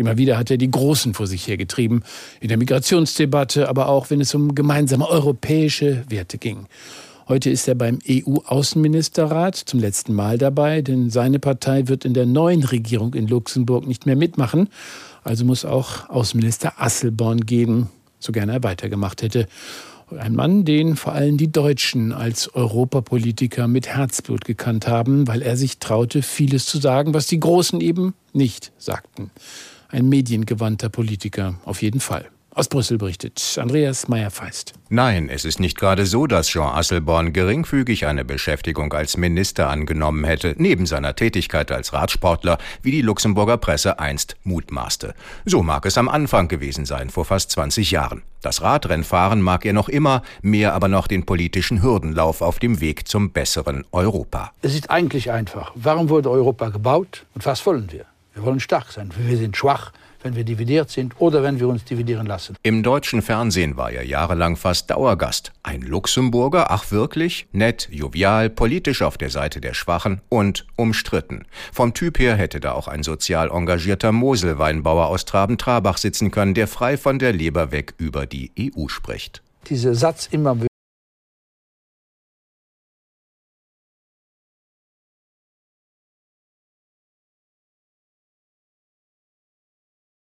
Immer wieder hat er die Großen vor sich hergetrieben, in der Migrationsdebatte, aber auch wenn es um gemeinsame europäische Werte ging. Heute ist er beim EU-Außenministerrat zum letzten Mal dabei, denn seine Partei wird in der neuen Regierung in Luxemburg nicht mehr mitmachen. Also muss auch Außenminister Asselborn gehen, so gerne er weitergemacht hätte. Ein Mann, den vor allem die Deutschen als Europapolitiker mit Herzblut gekannt haben, weil er sich traute, vieles zu sagen, was die Großen eben nicht sagten. Ein mediengewandter Politiker, auf jeden Fall. Aus Brüssel berichtet Andreas Meyer-Feist. Nein, es ist nicht gerade so, dass Jean Asselborn geringfügig eine Beschäftigung als Minister angenommen hätte, neben seiner Tätigkeit als Radsportler, wie die Luxemburger Presse einst mutmaßte. So mag es am Anfang gewesen sein, vor fast 20 Jahren. Das Radrennfahren mag er noch immer, mehr aber noch den politischen Hürdenlauf auf dem Weg zum besseren Europa. Es ist eigentlich einfach. Warum wurde Europa gebaut und was wollen wir? Wir wollen stark sein. Wir sind schwach wenn wir dividiert sind oder wenn wir uns dividieren lassen. Im deutschen Fernsehen war er jahrelang fast Dauergast. Ein Luxemburger, ach wirklich? Nett, jovial, politisch auf der Seite der Schwachen und umstritten. Vom Typ her hätte da auch ein sozial engagierter Moselweinbauer aus Traben-Trabach sitzen können, der frei von der Leber weg über die EU spricht. Dieser Satz immer